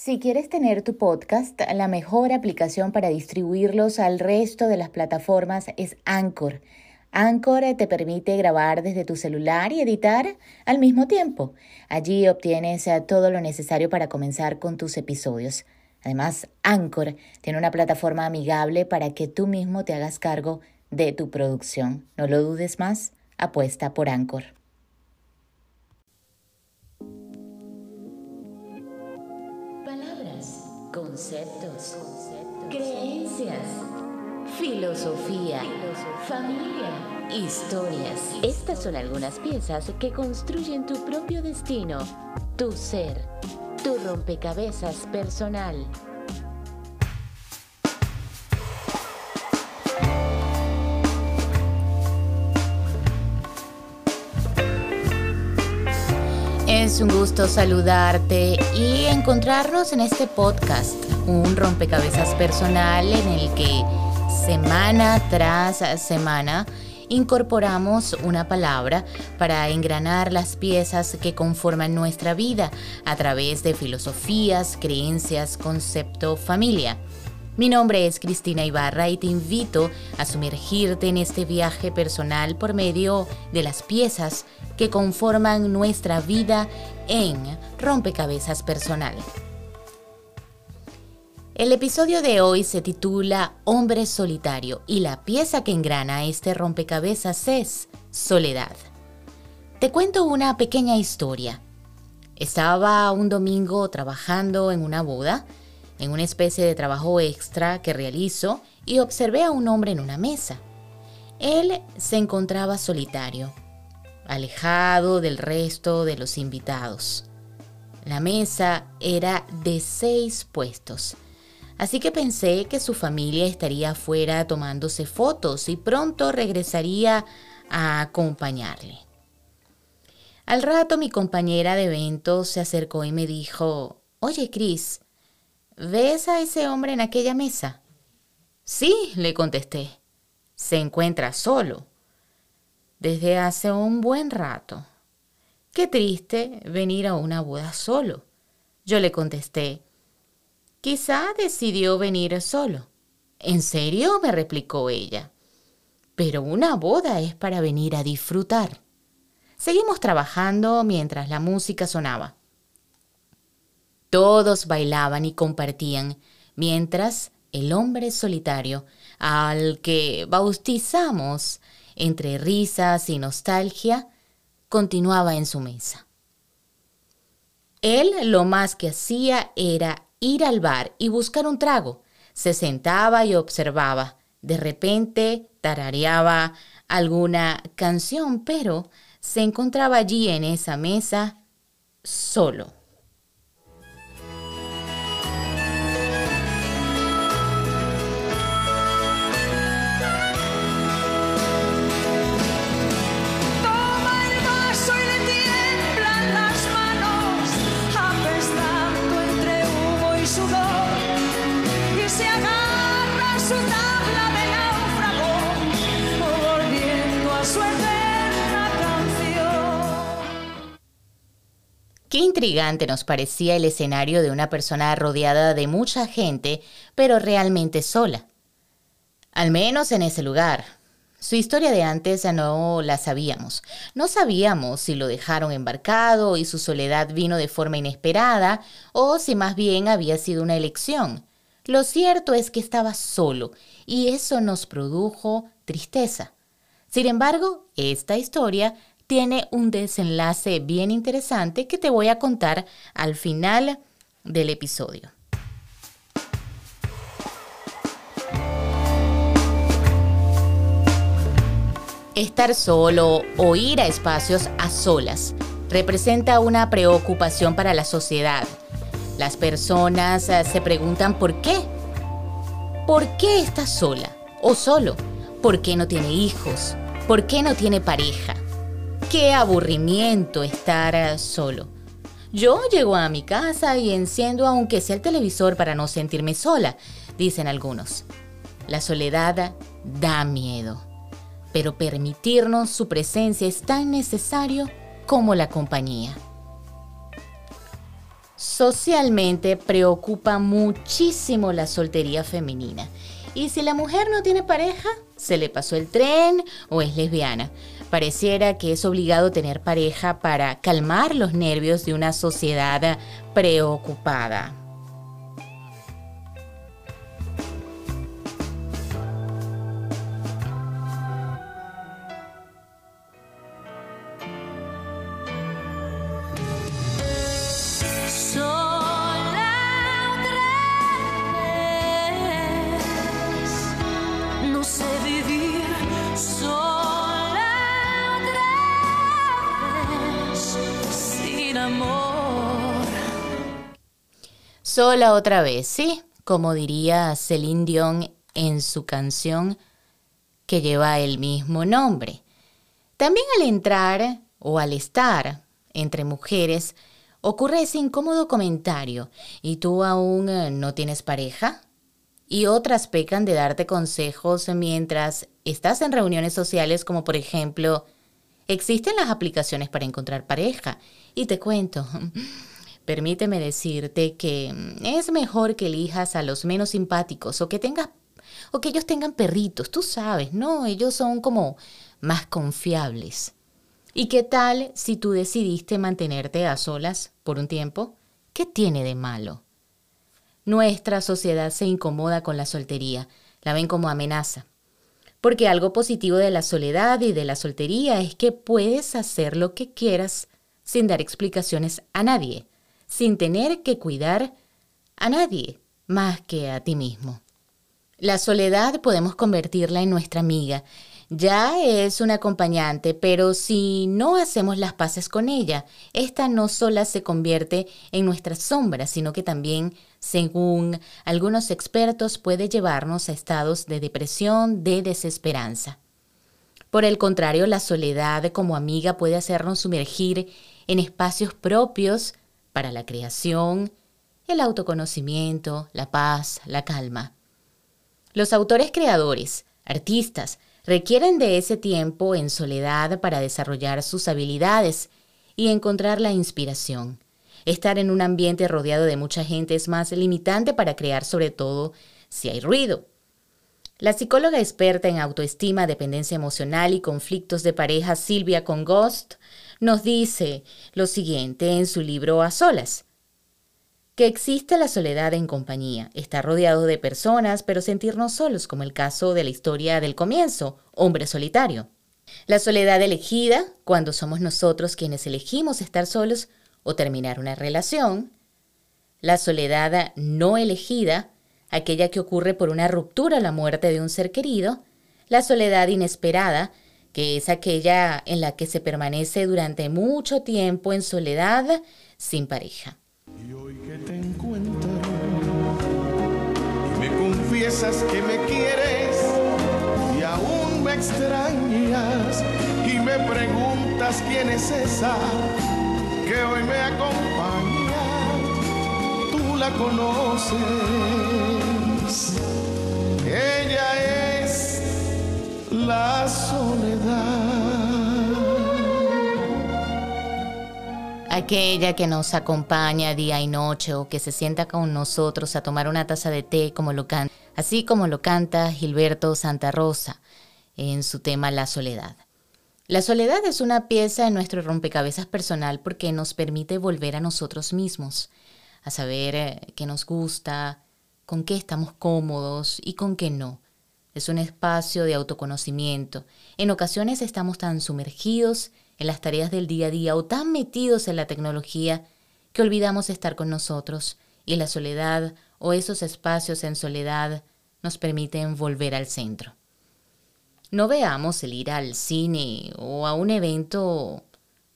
Si quieres tener tu podcast, la mejor aplicación para distribuirlos al resto de las plataformas es Anchor. Anchor te permite grabar desde tu celular y editar al mismo tiempo. Allí obtienes eh, todo lo necesario para comenzar con tus episodios. Además, Anchor tiene una plataforma amigable para que tú mismo te hagas cargo de tu producción. No lo dudes más, apuesta por Anchor. Conceptos, creencias, filosofía, familia, historias. Estas son algunas piezas que construyen tu propio destino, tu ser, tu rompecabezas personal. Es un gusto saludarte y encontrarnos en este podcast, un rompecabezas personal en el que semana tras semana incorporamos una palabra para engranar las piezas que conforman nuestra vida a través de filosofías, creencias, concepto, familia. Mi nombre es Cristina Ibarra y te invito a sumergirte en este viaje personal por medio de las piezas que conforman nuestra vida en Rompecabezas Personal. El episodio de hoy se titula Hombre Solitario y la pieza que engrana este rompecabezas es Soledad. Te cuento una pequeña historia. Estaba un domingo trabajando en una boda en una especie de trabajo extra que realizo y observé a un hombre en una mesa. Él se encontraba solitario, alejado del resto de los invitados. La mesa era de seis puestos, así que pensé que su familia estaría afuera tomándose fotos y pronto regresaría a acompañarle. Al rato mi compañera de eventos se acercó y me dijo, Oye, Chris, ¿Ves a ese hombre en aquella mesa? Sí, le contesté. Se encuentra solo. Desde hace un buen rato. Qué triste venir a una boda solo. Yo le contesté. Quizá decidió venir solo. ¿En serio? me replicó ella. Pero una boda es para venir a disfrutar. Seguimos trabajando mientras la música sonaba. Todos bailaban y compartían, mientras el hombre solitario, al que bautizamos entre risas y nostalgia, continuaba en su mesa. Él lo más que hacía era ir al bar y buscar un trago. Se sentaba y observaba. De repente tarareaba alguna canción, pero se encontraba allí en esa mesa solo. Intrigante nos parecía el escenario de una persona rodeada de mucha gente, pero realmente sola. Al menos en ese lugar. Su historia de antes no la sabíamos. No sabíamos si lo dejaron embarcado y su soledad vino de forma inesperada o si más bien había sido una elección. Lo cierto es que estaba solo y eso nos produjo tristeza. Sin embargo, esta historia tiene un desenlace bien interesante que te voy a contar al final del episodio. Estar solo o ir a espacios a solas representa una preocupación para la sociedad. Las personas eh, se preguntan por qué. ¿Por qué está sola o solo? ¿Por qué no tiene hijos? ¿Por qué no tiene pareja? Qué aburrimiento estar solo. Yo llego a mi casa y enciendo aunque sea el televisor para no sentirme sola, dicen algunos. La soledad da miedo, pero permitirnos su presencia es tan necesario como la compañía. Socialmente preocupa muchísimo la soltería femenina. Y si la mujer no tiene pareja, se le pasó el tren o es lesbiana. Pareciera que es obligado tener pareja para calmar los nervios de una sociedad preocupada. Sola otra vez, sí, como diría Celine Dion en su canción que lleva el mismo nombre. También al entrar o al estar entre mujeres ocurre ese incómodo comentario, ¿y tú aún eh, no tienes pareja? Y otras pecan de darte consejos mientras estás en reuniones sociales como por ejemplo, existen las aplicaciones para encontrar pareja. Y te cuento, permíteme decirte que mm, es mejor que elijas a los menos simpáticos o que tengas o que ellos tengan perritos, tú sabes, ¿no? Ellos son como más confiables. ¿Y qué tal si tú decidiste mantenerte a solas por un tiempo? ¿Qué tiene de malo? Nuestra sociedad se incomoda con la soltería, la ven como amenaza. Porque algo positivo de la soledad y de la soltería es que puedes hacer lo que quieras sin dar explicaciones a nadie sin tener que cuidar a nadie más que a ti mismo. La soledad podemos convertirla en nuestra amiga. Ya es una acompañante, pero si no hacemos las paces con ella, esta no sola se convierte en nuestra sombra, sino que también, según algunos expertos, puede llevarnos a estados de depresión, de desesperanza. Por el contrario, la soledad como amiga puede hacernos sumergir en espacios propios para la creación, el autoconocimiento, la paz, la calma. Los autores creadores, artistas, requieren de ese tiempo en soledad para desarrollar sus habilidades y encontrar la inspiración. Estar en un ambiente rodeado de mucha gente es más limitante para crear, sobre todo si hay ruido. La psicóloga experta en autoestima, dependencia emocional y conflictos de pareja Silvia Congost nos dice lo siguiente en su libro A Solas, que existe la soledad en compañía, estar rodeado de personas, pero sentirnos solos, como el caso de la historia del comienzo, hombre solitario. La soledad elegida, cuando somos nosotros quienes elegimos estar solos o terminar una relación. La soledad no elegida, aquella que ocurre por una ruptura o la muerte de un ser querido. La soledad inesperada, que es aquella en la que se permanece durante mucho tiempo en soledad sin pareja. Y hoy que te encuentro y me confiesas que me quieres y aún me extrañas y me preguntas quién es esa que hoy me acompaña, tú la conoces. Ella es la soledad. Aquella que nos acompaña día y noche o que se sienta con nosotros a tomar una taza de té como lo canta, así como lo canta Gilberto Santa Rosa en su tema La soledad. La soledad es una pieza en nuestro rompecabezas personal porque nos permite volver a nosotros mismos, a saber eh, qué nos gusta, con qué estamos cómodos y con qué no es un espacio de autoconocimiento. En ocasiones estamos tan sumergidos en las tareas del día a día o tan metidos en la tecnología que olvidamos estar con nosotros y la soledad o esos espacios en soledad nos permiten volver al centro. No veamos el ir al cine o a un evento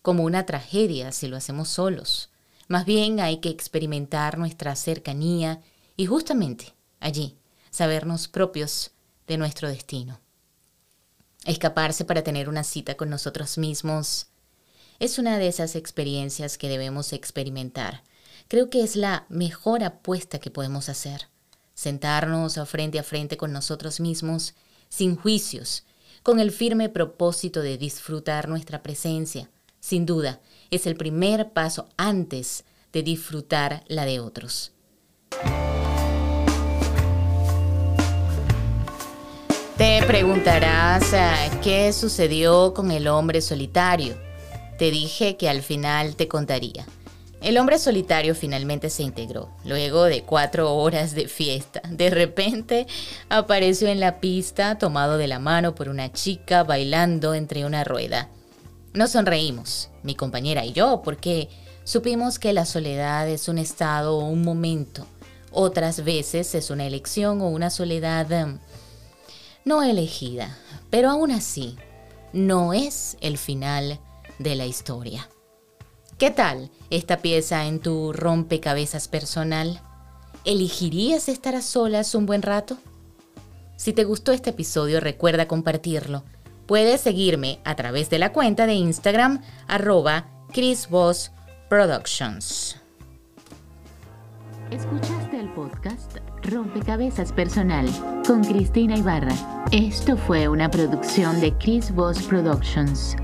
como una tragedia si lo hacemos solos. Más bien hay que experimentar nuestra cercanía y justamente allí sabernos propios de nuestro destino. Escaparse para tener una cita con nosotros mismos es una de esas experiencias que debemos experimentar. Creo que es la mejor apuesta que podemos hacer. Sentarnos frente a frente con nosotros mismos, sin juicios, con el firme propósito de disfrutar nuestra presencia. Sin duda, es el primer paso antes de disfrutar la de otros. Te preguntarás eh, qué sucedió con el hombre solitario. Te dije que al final te contaría. El hombre solitario finalmente se integró. Luego de cuatro horas de fiesta, de repente apareció en la pista tomado de la mano por una chica bailando entre una rueda. Nos sonreímos, mi compañera y yo, porque supimos que la soledad es un estado o un momento. Otras veces es una elección o una soledad em, no elegida, pero aún así no es el final de la historia. ¿Qué tal esta pieza en tu rompecabezas personal? ¿Elegirías estar a solas un buen rato? Si te gustó este episodio, recuerda compartirlo. Puedes seguirme a través de la cuenta de Instagram arroba Productions. Escuchaste el podcast Rompecabezas Personal con Cristina Ibarra. Esto fue una producción de Chris Voss Productions.